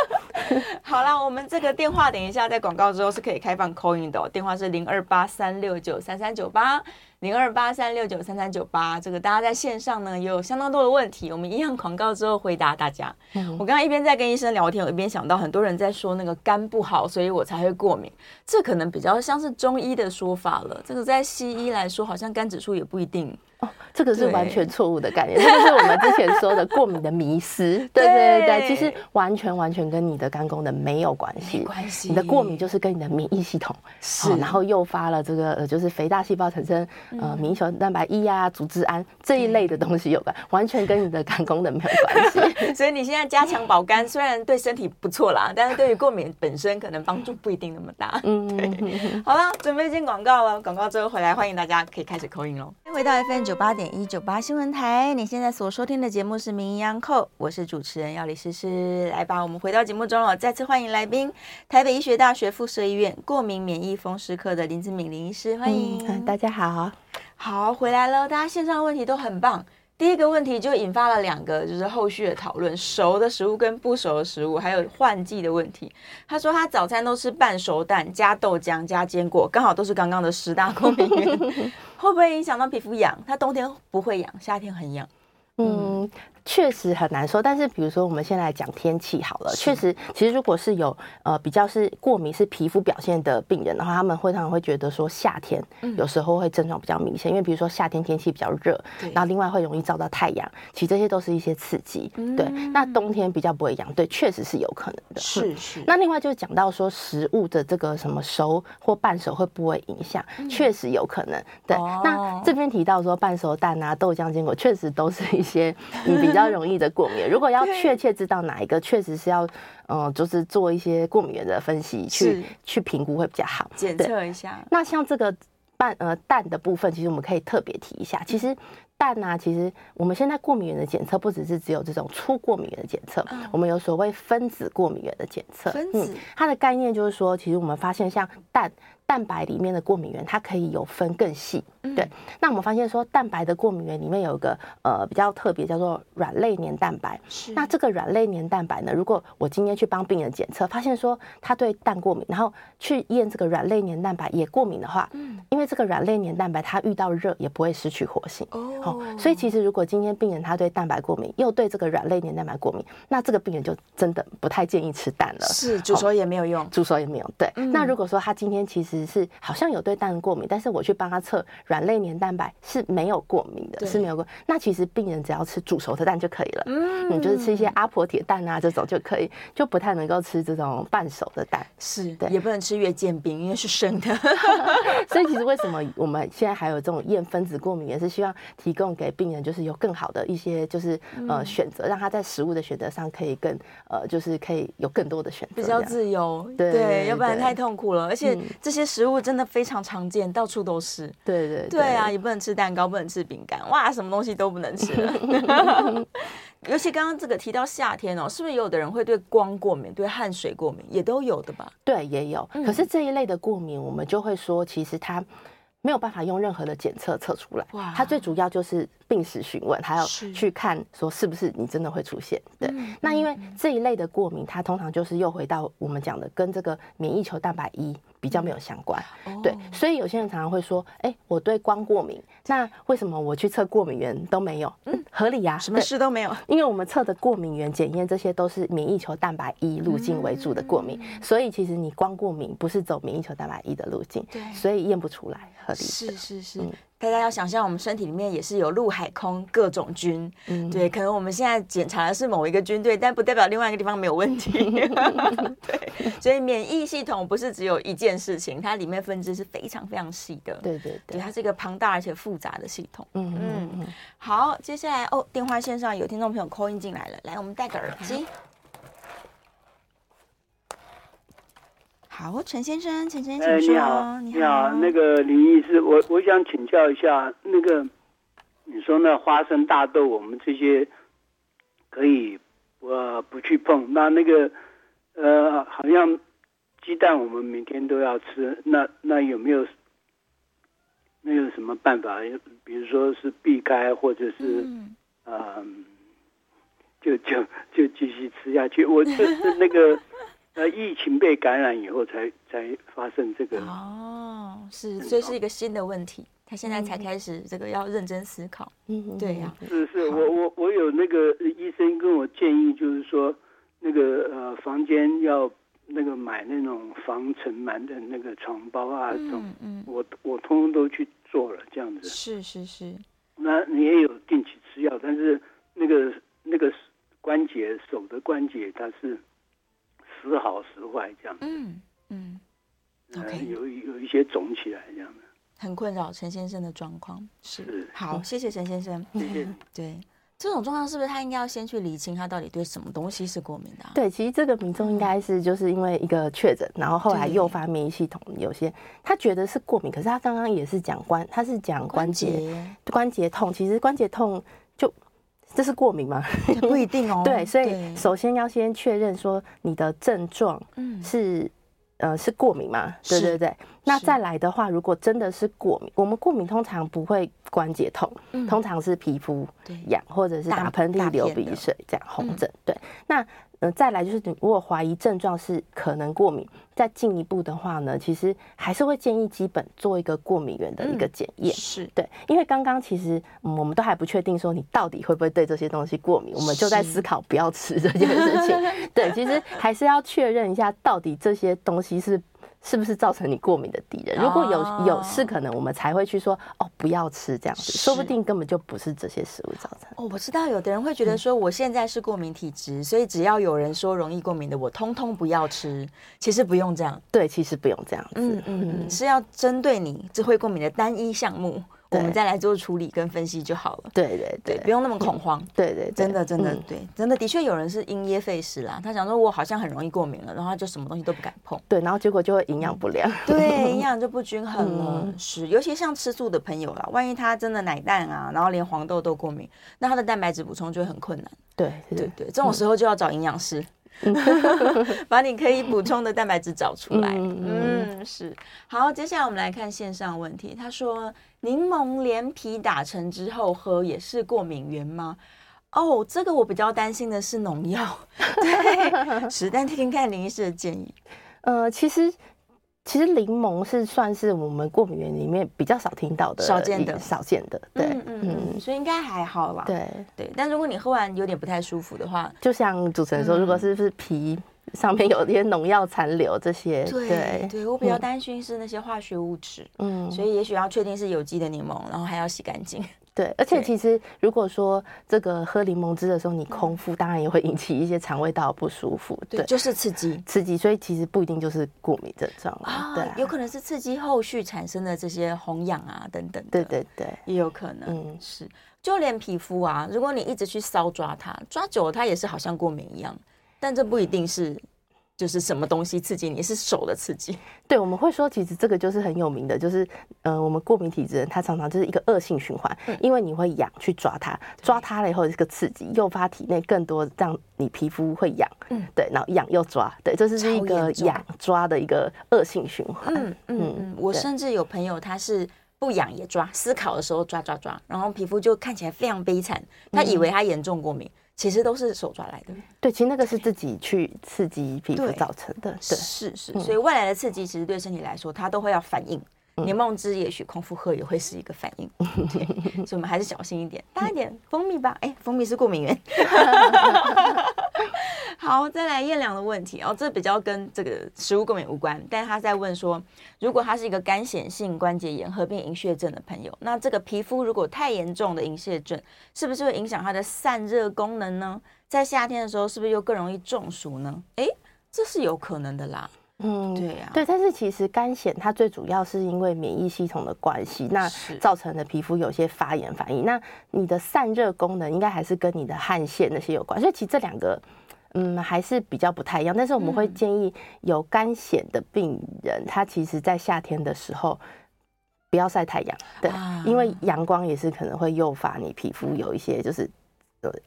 好啦，我们这个电话等一下在广告之后是可以开放 call in 的哦，电话是零二八三六九三三九八。零二八三六九三三九八，这个大家在线上呢也有相当多的问题，我们一样广告之后回答大家。嗯、我刚刚一边在跟医生聊天，我一边想到很多人在说那个肝不好，所以我才会过敏，这可能比较像是中医的说法了。这个在西医来说，好像肝指数也不一定。哦，这个是完全错误的概念，这就是我们之前说的过敏的迷思。对对对对，其实完全完全跟你的肝功能没有关系，关系。你的过敏就是跟你的免疫系统是，然后诱发了这个呃，就是肥大细胞产生。呃，免疫球蛋白一啊，组织胺这一类的东西有关，完全跟你的肝功能没有关系。所以你现在加强保肝，虽然对身体不错啦，但是对于过敏本身可能帮助不一定那么大。嗯，对。好了，准备进广告了，广告之后回来，欢迎大家可以开始 call in 喽。回到 FM 九八点一九八新闻台，你现在所收听的节目是《名医央叩》，我是主持人药理诗诗。来吧，我们回到节目中了，再次欢迎来宾，台北医学大学附设医院过敏免疫风湿科的林志敏林医师，欢迎。嗯，大家好。好，回来了，大家线上的问题都很棒。第一个问题就引发了两个，就是后续的讨论：熟的食物跟不熟的食物，还有换季的问题。他说他早餐都吃半熟蛋加豆浆加坚果，刚好都是刚刚的十大过敏原，会不会影响到皮肤痒？他冬天不会痒，夏天很痒。嗯。确实很难说，但是比如说我们现在来讲天气好了，确实，其实如果是有呃比较是过敏是皮肤表现的病人的话，他们会常常会觉得说夏天有时候会症状比较明显，因为比如说夏天天气比较热，然后另外会容易照到太阳，其实这些都是一些刺激。对，那冬天比较不会痒，对，确实是有可能的。是是。那另外就是讲到说食物的这个什么熟或半熟会不会影响，确实有可能。对，那这边提到说半熟蛋啊、豆浆、坚果，确实都是一些 较容易的过敏，如果要确切知道哪一个，确实是要，嗯，就是做一些过敏原的分析，去去评估会比较好，检测一下。那像这个半呃蛋的部分，其实我们可以特别提一下，其实。蛋啊，其实我们现在过敏原的检测不只是只有这种初过敏原的检测，我们有所谓分子过敏原的检测。分子，它的概念就是说，其实我们发现像蛋蛋白里面的过敏原，它可以有分更细。对，那我们发现说，蛋白的过敏原里面有一个呃比较特别，叫做软类黏蛋白。是。那这个软类黏蛋白呢，如果我今天去帮病人检测，发现说他对蛋过敏，然后去验这个软类黏蛋白也过敏的话，嗯，因为这个软类黏蛋白它遇到热也不会失去活性。哦。所以其实如果今天病人他对蛋白过敏，又对这个软类黏蛋白过敏，那这个病人就真的不太建议吃蛋了。是，煮熟也没有用。煮熟也没有。对。那如果说他今天其实是好像有对蛋过敏，但是我去帮他测软类黏蛋白是没有过敏的，是没有过。那其实病人只要吃煮熟的蛋就可以了。嗯，你就是吃一些阿婆铁蛋啊这种就可以，就不太能够吃这种半熟的蛋。是的，也不能吃月见冰，因为是生的。所以其实为什么我们现在还有这种验分子过敏，也是希望提供给病人，就是有更好的一些就是呃选择，让他在食物的选择上可以更呃就是可以有更多的选择，比较自由。对，要不然太痛苦了。而且这些食物真的非常常见，到处都是。对对对啊，也不能吃蛋糕，不能吃饼干，哇，什么东西都不能吃。尤其刚刚这个提到夏天哦，是不是有的人会对光过敏，对汗水过敏，也都有的吧？对，也有。可是这一类的过敏，我们就会说，其实它没有办法用任何的检测测出来。哇，它最主要就是病史询问，还要去看说是不是你真的会出现。对，那因为这一类的过敏，它通常就是又回到我们讲的跟这个免疫球蛋白一。比较没有相关，对，所以有些人常常会说，哎，我对光过敏，那为什么我去测过敏源都没有？嗯，合理呀，什么事都没有，因为我们测的过敏源检验这些都是免疫球蛋白一路径为主的过敏，所以其实你光过敏不是走免疫球蛋白一的路径，对，所以验不出来，合理。是是是。大家要想象，我们身体里面也是有陆海空各种军，嗯，对，可能我们现在检查的是某一个军队，但不代表另外一个地方没有问题，对，所以免疫系统不是只有一件事情，它里面分支是非常非常细的，对对对，它是一个庞大而且复杂的系统，嗯嗯嗯。好，接下来哦，电话线上有听众朋友 call in 进来了，来，我们戴个耳机。好，陈先生，陈先生，你好，你好，你好，那个林医师，我我想请教一下，那个你说那花生、大豆，我们这些可以呃不去碰，那那个呃好像鸡蛋我们每天都要吃，那那有没有那有什么办法？比如说是避开，或者是嗯、呃，就就就继续吃下去？我就是那个。呃，疫情被感染以后才才发生这个哦，是，所以是一个新的问题，他现在才开始这个要认真思考。嗯，对呀、啊，是是，我我我有那个医生跟我建议，就是说那个呃房间要那个买那种防尘螨的那个床包啊，这种，嗯，我我通通都去做了，这样子。是是是，那你也有定期吃药，但是那个那个关节手的关节它是。时好时坏这样，嗯嗯，OK，有有一些肿起来这样的，很困扰陈先生的状况是，是好，谢谢陈先生，谢谢。对，这种状况是不是他应该要先去理清他到底对什么东西是过敏的？对，其实这个民众应该是就是因为一个确诊，然后后来诱发免疫系统有些他觉得是过敏，可是他刚刚也是讲关，他是讲关节关节痛，其实关节痛就。这是过敏吗？不一定哦。对，所以首先要先确认说你的症状是，呃，是过敏吗？对对对。那再来的话，如果真的是过敏，我们过敏通常不会关节痛，通常是皮肤痒或者是打喷嚏、流鼻水这样红疹。对，那。呃，再来就是，你如果怀疑症状是可能过敏，再进一步的话呢，其实还是会建议基本做一个过敏源的一个检验。是对，因为刚刚其实我们都还不确定说你到底会不会对这些东西过敏，我们就在思考不要吃这件事情。对，其实还是要确认一下到底这些东西是。是不是造成你过敏的敌人？如果有有是可能，我们才会去说哦，不要吃这样子，说不定根本就不是这些食物造成。哦，我知道有的人会觉得说，我现在是过敏体质，所以只要有人说容易过敏的，我通通不要吃。其实不用这样，对，其实不用这样子，嗯嗯嗯，是要针对你只会过敏的单一项目。我们再来做处理跟分析就好了。对对对，不用那么恐慌。对对，真的真的对，真的的确有人是因噎废食啦。他想说，我好像很容易过敏了，然后他就什么东西都不敢碰。对，然后结果就会营养不良。对，营养就不均衡了。是，尤其像吃素的朋友啦，万一他真的奶蛋啊，然后连黄豆都过敏，那他的蛋白质补充就会很困难。对对对，这种时候就要找营养师。把你可以补充的蛋白质找出来。嗯，嗯，是。好，接下来我们来看线上问题。他说：“柠檬连皮打成之后喝也是过敏源吗？”哦，这个我比较担心的是农药。对，是，但听听看林医师的建议。呃，其实。其实柠檬是算是我们过敏源里面比较少听到的，少见的，少见的，对，嗯嗯，嗯，所以应该还好吧？对对，但如果你喝完有点不太舒服的话，就像主持人说，嗯、如果是不是皮上面有一些农药残留这些，对对，对，我比较担心是那些化学物质，嗯，所以也许要确定是有机的柠檬，然后还要洗干净。对，而且其实如果说这个喝柠檬汁的时候你空腹，当然也会引起一些肠胃道不舒服。对，就是刺激，刺激，所以其实不一定就是过敏症状啊。对，有可能是刺激后续产生的这些红痒啊等等。对对对，也有可能。嗯，是，就连皮肤啊，如果你一直去搔抓它，抓久了它也是好像过敏一样，但这不一定是。就是什么东西刺激你，是手的刺激。对，我们会说，其实这个就是很有名的，就是呃，我们过敏体质人，他常常就是一个恶性循环，嗯、因为你会痒去抓它，抓它了以后这个刺激，诱发体内更多让你皮肤会痒，嗯，对，然后痒又抓，对，这是一个痒抓的一个恶性循环。嗯嗯嗯，我甚至有朋友他是不痒也抓，思考的时候抓抓抓，然后皮肤就看起来非常悲惨，他以为他严重过敏。嗯其实都是手抓来的，对，其实那个是自己去刺激皮肤造成的，对，是是，所以外来的刺激其实对身体来说，它都会要反应。柠檬汁也许空腹喝也会是一个反应，对，所以我们还是小心一点，大一点蜂蜜吧。哎，蜂蜜是过敏原。好，再来燕良的问题哦，这比较跟这个食物过敏无关，但是他在问说，如果他是一个干显性关节炎合并银屑症的朋友，那这个皮肤如果太严重的银屑症，是不是会影响他的散热功能呢？在夏天的时候，是不是又更容易中暑呢？哎，这是有可能的啦。嗯，对呀、啊，对，但是其实干癣它最主要是因为免疫系统的关系，那造成的皮肤有些发炎反应。那你的散热功能应该还是跟你的汗腺那些有关，所以其实这两个，嗯，还是比较不太一样。但是我们会建议有肝癣的病人，他其实在夏天的时候不要晒太阳，对，因为阳光也是可能会诱发你皮肤有一些就是。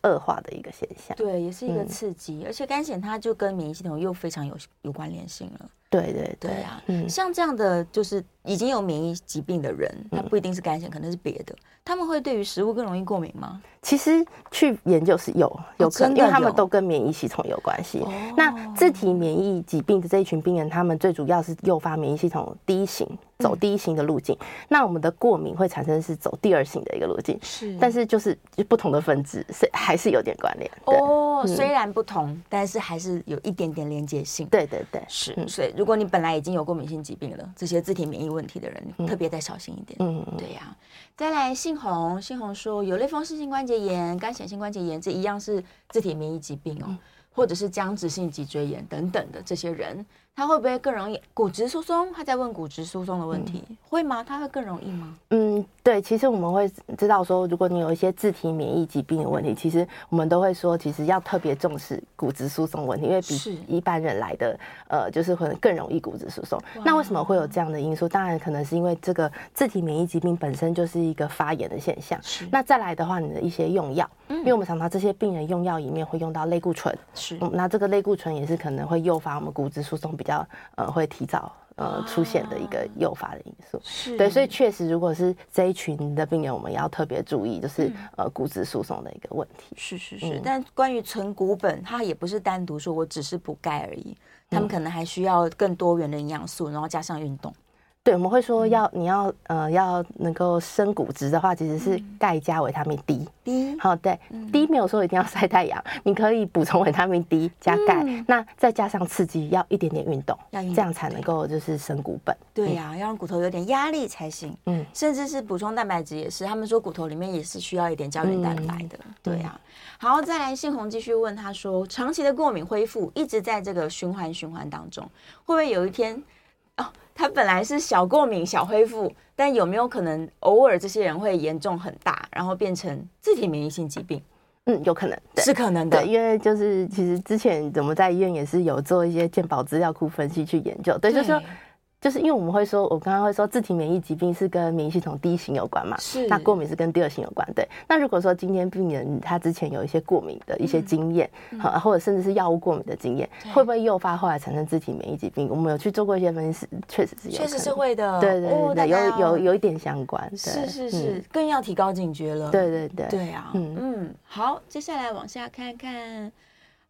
恶化的一个现象，对，也是一个刺激，嗯、而且干癣它就跟免疫系统又非常有有关联性了。对对对啊，嗯，像这样的就是已经有免疫疾病的人，他不一定是干癬，可能是别的，他们会对于食物更容易过敏吗？其实去研究是有有可能，因为他们都跟免疫系统有关系。那自体免疫疾病的这一群病人，他们最主要是诱发免疫系统第一型，走第一型的路径。那我们的过敏会产生是走第二型的一个路径，是，但是就是不同的分支，是还是有点关联。哦，虽然不同，但是还是有一点点连接性。对对对，是，所以如果你本来已经有过敏性疾病了，这些自体免疫问题的人，特别再小心一点。嗯，对呀。再来，信红，信红说有类风湿性关节炎、干癣性关节炎，这一样是自体免疫疾病哦，嗯、或者是僵直性脊椎炎等等的这些人。他会不会更容易骨质疏松？他在问骨质疏松的问题，嗯、会吗？他会更容易吗？嗯，对，其实我们会知道说，如果你有一些自体免疫疾病的问题，其实我们都会说，其实要特别重视骨质疏松问题，因为比一般人来的，呃，就是会更容易骨质疏松。那为什么会有这样的因素？当然，可能是因为这个自体免疫疾病本身就是一个发炎的现象。是那再来的话，你的一些用药，嗯、因为我们常常这些病人用药里面会用到类固醇，是、嗯，那这个类固醇也是可能会诱发我们骨质疏松比较。要呃会提早呃出现的一个诱发的因素，是。对，所以确实如果是这一群的病人，我们要特别注意，就是呃骨质疏松的一个问题。是是是，但关于存骨本，它也不是单独说我只是补钙而已，他们可能还需要更多元的营养素，然后加上运动。对，我们会说要你要呃要能够生骨质的话，其实是钙加维他命 D。D 好，对，D 没有说一定要晒太阳，你可以补充维他命 D 加钙，那再加上刺激，要一点点运动，这样才能够就是生骨本。对呀，要让骨头有点压力才行。嗯，甚至是补充蛋白质也是，他们说骨头里面也是需要一点胶原蛋白的。对呀，好，再来信红继续问他说，长期的过敏恢复一直在这个循环循环当中，会不会有一天？哦，他本来是小过敏、小恢复，但有没有可能偶尔这些人会严重很大，然后变成自体免疫性疾病？嗯，有可能，是可能的，因为就是其实之前我们在医院也是有做一些健保资料库分析去研究，对，对。就是说就是因为我们会说，我刚刚会说自体免疫疾病是跟免疫系统第一型有关嘛，是。那过敏是跟第二型有关，对。那如果说今天病人他之前有一些过敏的一些经验，好、嗯，或者甚至是药物过敏的经验，嗯、会不会诱发后来产生自体免疫疾病？我们有去做过一些分析，确实是有，确实是会的。对对对，对，有有有一点相关。对是是是、嗯，更要提高警觉了。对对对，对啊，嗯嗯。好，接下来往下看看。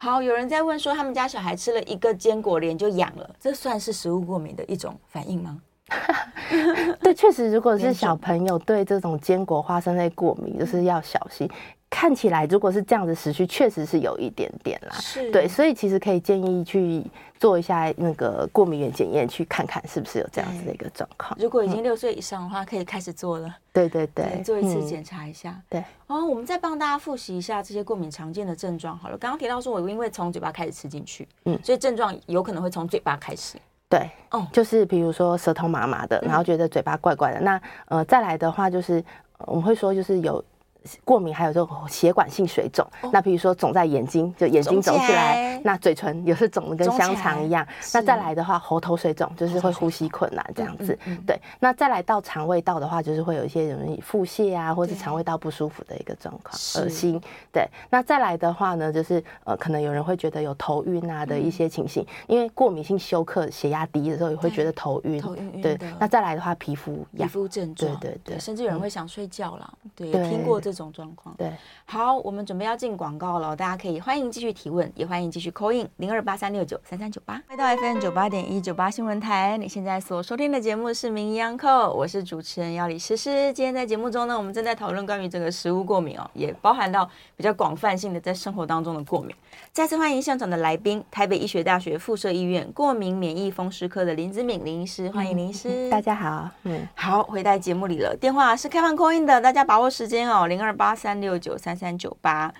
好，有人在问说，他们家小孩吃了一个坚果，脸就痒了，这算是食物过敏的一种反应吗？对，确实，如果是小朋友对这种坚果、花生类过敏，就是要小心。看起来，如果是这样子持续，确实是有一点点啦。是，对，所以其实可以建议去做一下那个过敏原检验，去看看是不是有这样子的一个状况。如果已经六岁以上的话，可以开始做了。对对对，做一次检查一下。嗯、对。哦，我们再帮大家复习一下这些过敏常见的症状。好了，刚刚提到说，我因为从嘴巴开始吃进去，嗯，所以症状有可能会从嘴巴开始。对，哦，就是比如说舌头麻麻的，然后觉得嘴巴怪怪的。嗯、那呃，再来的话就是我们会说就是有。过敏还有这种血管性水肿，哦，那比如说肿在眼睛，就眼睛肿起来，那嘴唇也是肿的跟香肠一样。那再来的话，喉头水肿就是会呼吸困难这样子。嗯嗯嗯、对，那再来到肠胃道的话，就是会有一些容易腹泻啊，或是肠胃道不舒服的一个状况，恶心。对，那再来的话呢，就是呃，可能有人会觉得有头晕啊的一些情形，嗯、因为过敏性休克，血压低的时候也会觉得头晕。头晕晕。对，那再来的话，皮肤痒，皮肤症状，对对对，甚至有人会想睡觉了。对，对听过这。这种状况，对，好，我们准备要进广告了，大家可以欢迎继续提问，也欢迎继续 call in 零二八三六九三三九八，回到 FM 九八点一九八新闻台，你现在所收听的节目是名医央叩，我是主持人姚李诗诗。今天在节目中呢，我们正在讨论关于这个食物过敏哦，也包含到比较广泛性的在生活当中的过敏。再次欢迎现场的来宾，台北医学大学附设医院过敏免疫风湿科的林子敏林医师，欢迎林医师。嗯，大家好，嗯，好，回到节目里了，电话是开放 call in 的，大家把握时间哦，零二八三六九三三九八。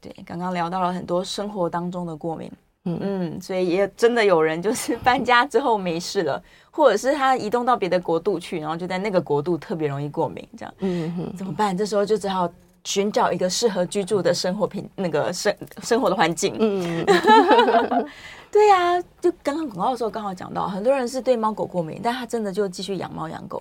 对，刚刚聊到了很多生活当中的过敏，嗯嗯，所以也真的有人就是搬家之后没事了，或者是他移动到别的国度去，然后就在那个国度特别容易过敏，这样，嗯哼，怎么办？这时候就只好。寻找一个适合居住的生活品，那个生生活的环境。嗯，对呀、啊，就刚刚广告的时候刚好讲到，很多人是对猫狗过敏，但他真的就继续养猫养狗。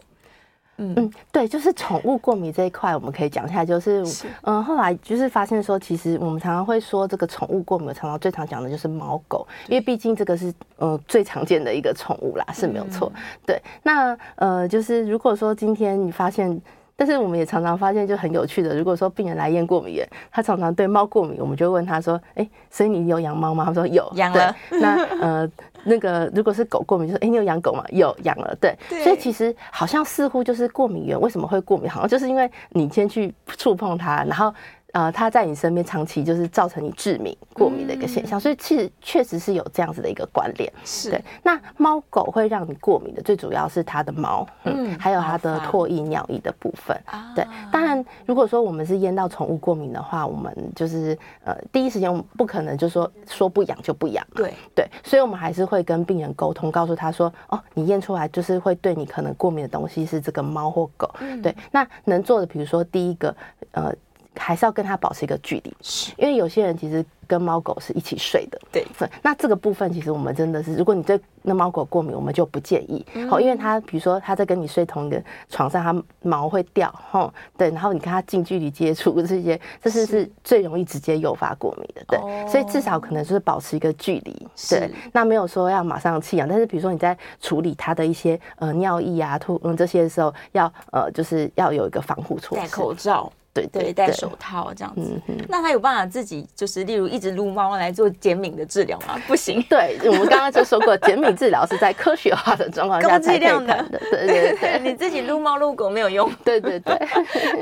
嗯嗯，对，就是宠物过敏这一块，我们可以讲一下，就是，是嗯，后来就是发现说，其实我们常常会说这个宠物过敏，常常最常讲的就是猫狗，因为毕竟这个是呃最常见的一个宠物啦，是没有错。嗯、对，那呃，就是如果说今天你发现。但是我们也常常发现，就很有趣的。如果说病人来验过敏原，他常常对猫过敏，我们就问他说：“哎、欸，所以你有养猫吗？”他说有，养了。那呃，那个如果是狗过敏，就说：“哎、欸，你有养狗吗？”有，养了。对。对。所以其实好像似乎就是过敏源为什么会过敏，好像就是因为你先去触碰它，然后。呃，它在你身边长期就是造成你致敏过敏的一个现象，嗯、所以其实确实是有这样子的一个关联。是对。那猫狗会让你过敏的，最主要是它的毛，嗯，嗯还有它的唾液、尿液的部分。啊，对。当然，如果说我们是验到宠物过敏的话，我们就是呃，第一时间我们不可能就说说不养就不养。对对。所以我们还是会跟病人沟通，告诉他说，哦，你验出来就是会对你可能过敏的东西是这个猫或狗。嗯。对。那能做的，比如说第一个，呃。还是要跟它保持一个距离，是因为有些人其实跟猫狗是一起睡的。对，那这个部分其实我们真的是，如果你对那猫狗过敏，我们就不建议。好、嗯，因为它比如说它在跟你睡同一个床上，它毛会掉，吼，对，然后你跟它近距离接触这些，这是是最容易直接诱发过敏的。对，哦、所以至少可能就是保持一个距离。对，那没有说要马上弃养，但是比如说你在处理它的一些呃尿液啊、吐嗯这些的时候，要呃就是要有一个防护措施，戴口罩。对对，戴手套这样子，嗯，那他有办法自己就是，例如一直撸猫来做减敏的治疗吗？不行。对，我们刚刚就说过，减敏治疗是在科学化的状况下 才可以谈的。对对对，你自己撸猫撸狗没有用。对对对，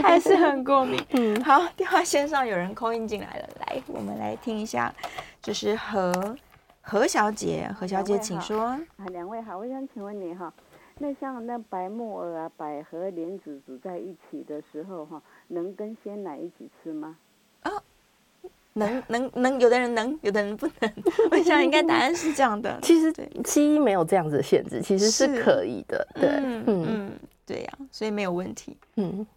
还是很过敏。嗯，好，电话线上有人 call in 进来了，来，我们来听一下，就是何何小姐，何小姐，请说。啊，两位好，我想请问你哈。那像那白木耳啊、百合、莲子煮在一起的时候，哈，能跟鲜奶一起吃吗？啊，能能能，有的人能，有的人不能。我想应该答案是这样的。其实西医没有这样子的限制，其实是可以的。对，嗯嗯，对呀、啊，所以没有问题。嗯。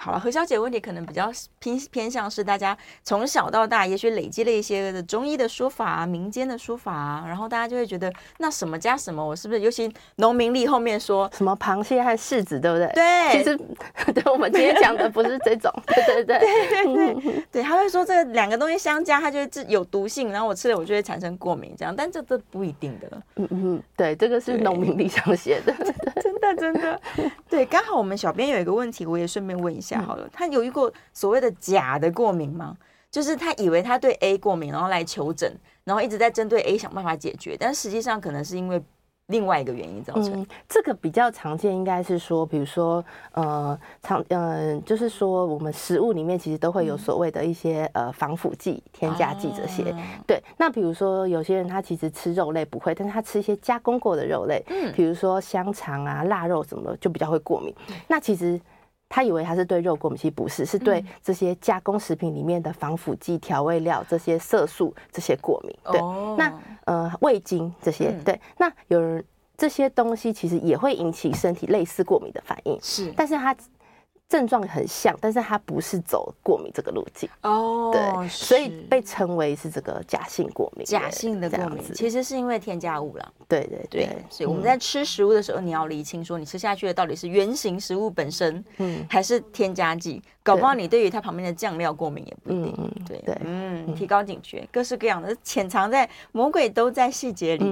好了，何小姐问题可能比较偏偏向是大家从小到大，也许累积了一些的中医的说法啊、民间的说法啊，然后大家就会觉得那什么加什么，我是不是？尤其农民历后面说什么螃蟹和柿子，对不对？对，其实 对我们今天讲的不是这种，对对对 对对对，对，他会说这两个东西相加，它就会有毒性，然后我吃了我就会产生过敏，这样，但这这不一定的。嗯嗯，对，这个是农民历上写的，真 的真的。对，刚好我们小编有一个问题，我也顺便问一下。好了，他有一个所谓的假的过敏吗？就是他以为他对 A 过敏，然后来求诊，然后一直在针对 A 想办法解决，但实际上可能是因为另外一个原因造成。嗯、这个比较常见，应该是说，比如说，呃，常，嗯、呃，就是说，我们食物里面其实都会有所谓的一些呃防腐剂、添加剂这些。啊、对，那比如说有些人他其实吃肉类不会，但是他吃一些加工过的肉类，嗯，比如说香肠啊、腊肉什么的，就比较会过敏。嗯、那其实。他以为他是对肉过敏，其实不是，是对这些加工食品里面的防腐剂、调味料、这些色素这些过敏。对，那呃味精这些，对，那有人这些东西其实也会引起身体类似过敏的反应。是，但是他。症状很像，但是它不是走过敏这个路径哦，对，所以被称为是这个假性过敏。假性的过敏其实是因为添加物了。对对对，所以我们在吃食物的时候，你要理清说你吃下去的到底是原型食物本身，嗯，还是添加剂。搞不好你对于它旁边的酱料过敏也不一定。对对，嗯，提高警觉，各式各样的潜藏在魔鬼都在细节里，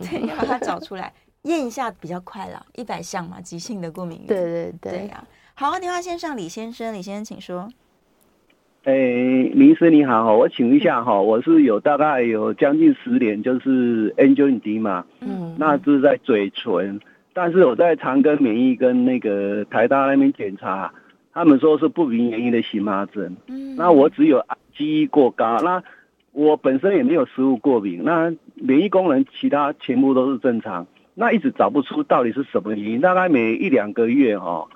对，要把它找出来，验一下比较快了。一百项嘛，急性的过敏。对对对呀。好，电话线上李先生，李先生请说。哎、医师你好，我请一下哈，我是有大概有将近十年，就是 angioedema 嘛，嗯，那是在嘴唇，但是我在长庚免疫跟那个台大那边检查，他们说是不明原因的荨麻疹，嗯，那我只有记忆过高，那我本身也没有食物过敏，那免疫功能其他全部都是正常，那一直找不出到底是什么原因，大概每一两个月哈。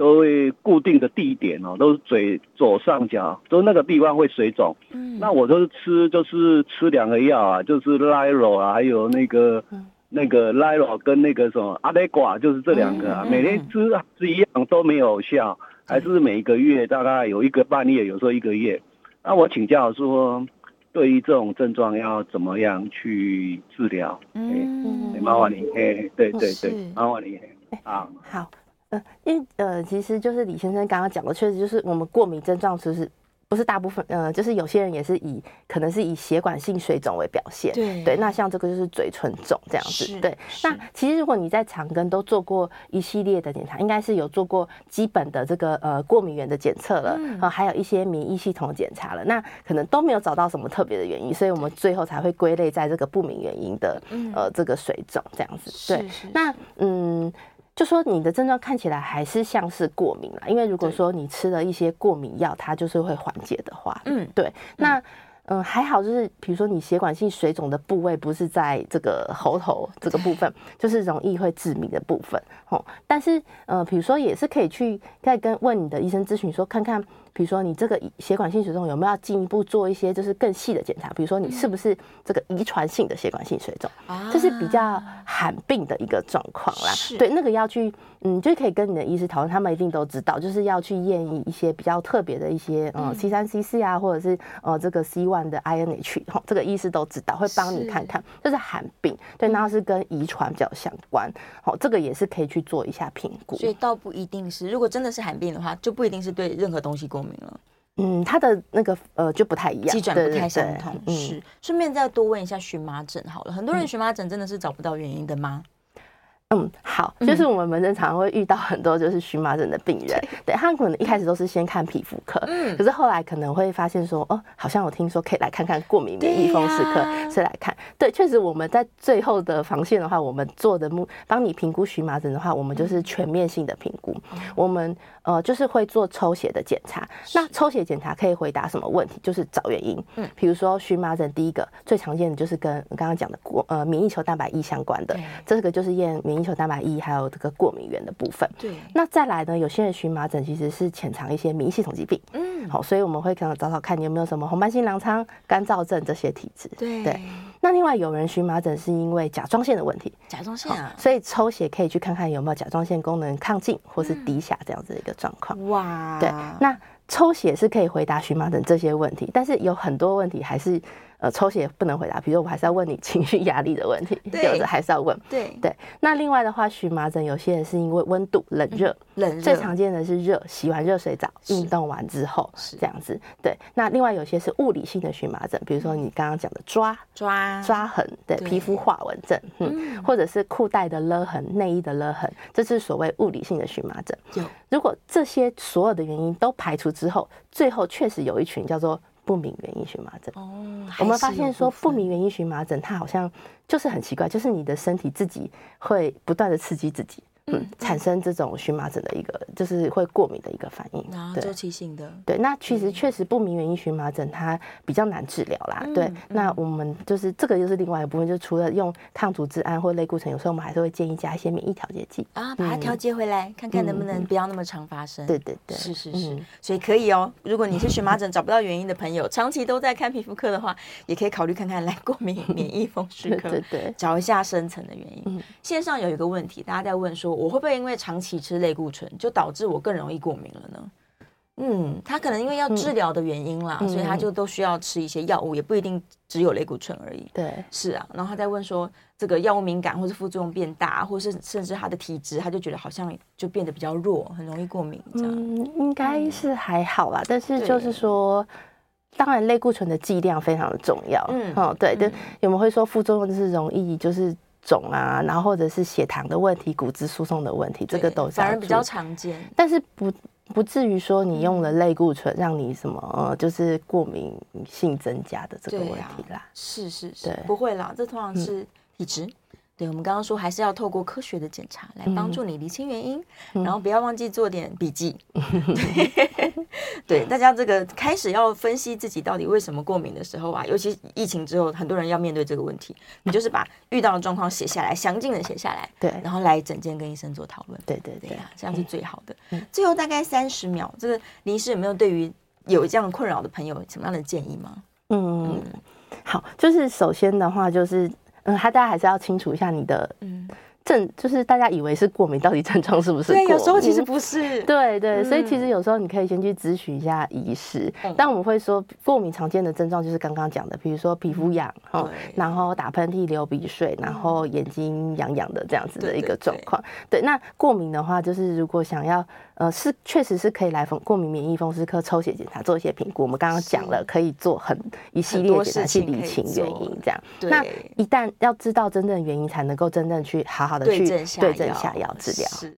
都会固定的地点哦，都是嘴左上角，都那个地方会水肿。嗯，那我都是吃，就是吃两个药啊，就是 Liro 啊，还有那个、嗯、那个 Liro 跟那个什么阿雷寡，就是这两个啊，嗯、每天吃是一样都没有效，嗯、还是每一个月大概有一个半月，有时候一个月。那我请教说，对于这种症状要怎么样去治疗？嗯，麻烦你，哎，对对对，麻烦你，啊，好。呃，因为呃，其实就是李先生刚刚讲的，确实就是我们过敏症状，其实不是大部分，呃，就是有些人也是以可能是以血管性水肿为表现。对对，那像这个就是嘴唇肿这样子。对，那其实如果你在长庚都做过一系列的检查，应该是有做过基本的这个呃过敏原的检测了，嗯、呃，还有一些免疫系统检查了，那可能都没有找到什么特别的原因，所以我们最后才会归类在这个不明原因的呃这个水肿这样子。对，是是是那嗯。就说你的症状看起来还是像是过敏啦，因为如果说你吃了一些过敏药，它就是会缓解的话，嗯，对，那。嗯，还好，就是比如说你血管性水肿的部位不是在这个喉头这个部分，就是容易会致敏的部分。哦，但是呃，比如说也是可以去再跟问你的医生咨询说，看看，比如说你这个血管性水肿有没有要进一步做一些就是更细的检查，比如说你是不是这个遗传性的血管性水肿，这是比较罕病的一个状况啦。对，那个要去，嗯，就可以跟你的医师讨论，他们一定都知道，就是要去验一些比较特别的一些，嗯，C 三 C 四啊，或者是呃这个 C one。的 INH，这个医师都知道，会帮你看看，这是罕病，对，然后是跟遗传比较相关，好，这个也是可以去做一下评估。所以倒不一定是，如果真的是罕病的话，就不一定是对任何东西过敏了。嗯，它的那个呃就不太一样，机转不太相同。是，顺便再多问一下荨麻疹好了，很多人荨麻疹真的是找不到原因的吗？嗯，好，就是我们门诊常常会遇到很多就是荨麻疹的病人，对，他可能一开始都是先看皮肤科，嗯，可是后来可能会发现说，哦，好像我听说可以来看看过敏免疫风湿科，所以来看，对，确实我们在最后的防线的话，我们做的目帮你评估荨麻疹的话，我们就是全面性的评估，我们呃就是会做抽血的检查，那抽血检查可以回答什么问题？就是找原因，嗯，比如说荨麻疹第一个最常见的就是跟刚刚讲的过呃免疫球蛋白液相关的，这个就是验免疫。球蛋白液还有这个过敏源的部分。对，那再来呢？有些人荨麻疹其实是潜藏一些免疫系统疾病。嗯，好，所以我们会可能找找看你有没有什么红斑性狼疮、干燥症这些体质。对对。那那另外有人荨麻疹是因为甲状腺的问题，甲状腺啊，所以抽血可以去看看有没有甲状腺功能亢进或是低下这样子的一个状况。哇，对，那抽血是可以回答荨麻疹这些问题，但是有很多问题还是。呃，抽血不能回答，比如说我还是要问你 情绪压力的问题，有的还是要问。对对。那另外的话，荨麻疹有些人是因为温度冷热，冷热最常见的是热，洗完热水澡，运动完之后是这样子。对。那另外有些是物理性的荨麻疹，比如说你刚刚讲的抓抓抓痕，对，皮肤划纹症，嗯，或者是裤带的勒痕、内衣的勒痕，这是所谓物理性的荨麻疹。如果这些所有的原因都排除之后，最后确实有一群叫做。不明原因荨麻疹哦，我们发现说不明原因荨麻疹，它好像就是很奇怪，就是你的身体自己会不断的刺激自己。嗯，产生这种荨麻疹的一个，就是会过敏的一个反应，啊，周期性的。对，那其实确实不明原因荨麻疹它比较难治疗啦。对，那我们就是这个又是另外一部分，就除了用抗组织胺或类固醇，有时候我们还是会建议加一些免疫调节剂啊，把它调节回来，看看能不能不要那么常发生。对对对，是是是，所以可以哦。如果你是荨麻疹找不到原因的朋友，长期都在看皮肤科的话，也可以考虑看看来过敏免疫风湿科，对对，找一下深层的原因。线上有一个问题，大家在问说，我会不会因为长期吃类固醇，就导致我更容易过敏了呢？嗯，他可能因为要治疗的原因啦，嗯、所以他就都需要吃一些药物，也不一定只有类固醇而已。对，是啊。然后他在问说，这个药物敏感，或是副作用变大，或是甚至他的体质，他就觉得好像就变得比较弱，很容易过敏。这样，嗯，应该是还好啦。嗯、但是就是说，当然类固醇的剂量非常的重要。嗯，哦，对，但、嗯，有没有会说副作用就是容易就是。肿啊，然后或者是血糖的问题、骨质疏松的问题，这个都是反而比较常见，但是不不至于说你用了类固醇让你什么呃，就是过敏性增加的这个问题啦。啊、是是是，不会啦，这通常是体质。嗯对，我们刚刚说还是要透过科学的检查来帮助你理清原因，嗯、然后不要忘记做点笔记。嗯、对，对，大家这个开始要分析自己到底为什么过敏的时候啊，尤其疫情之后，很多人要面对这个问题，你就是把遇到的状况写下来，详尽的写下来，对，然后来整间跟医生做讨论。对对对啊，这样是最好的。嗯、最后大概三十秒，这个林医师有没有对于有这样困扰的朋友什么样的建议吗？嗯，嗯好，就是首先的话就是。嗯，他大家还是要清楚一下你的症，就是大家以为是过敏，到底症状是不是？对，有时候其实不是。对对，所以其实有时候你可以先去咨询一下医师。但我们会说，过敏常见的症状就是刚刚讲的，比如说皮肤痒，然后打喷嚏、流鼻水，然后眼睛痒痒的这样子的一个状况。对，那过敏的话，就是如果想要。呃，是确实是可以来风过敏免疫风湿科抽血检查做一些评估。我们刚刚讲了，可以做很一系列检查去理清原因，这样。那一旦要知道真正的原因，才能够真正去好好的去对症下药治疗。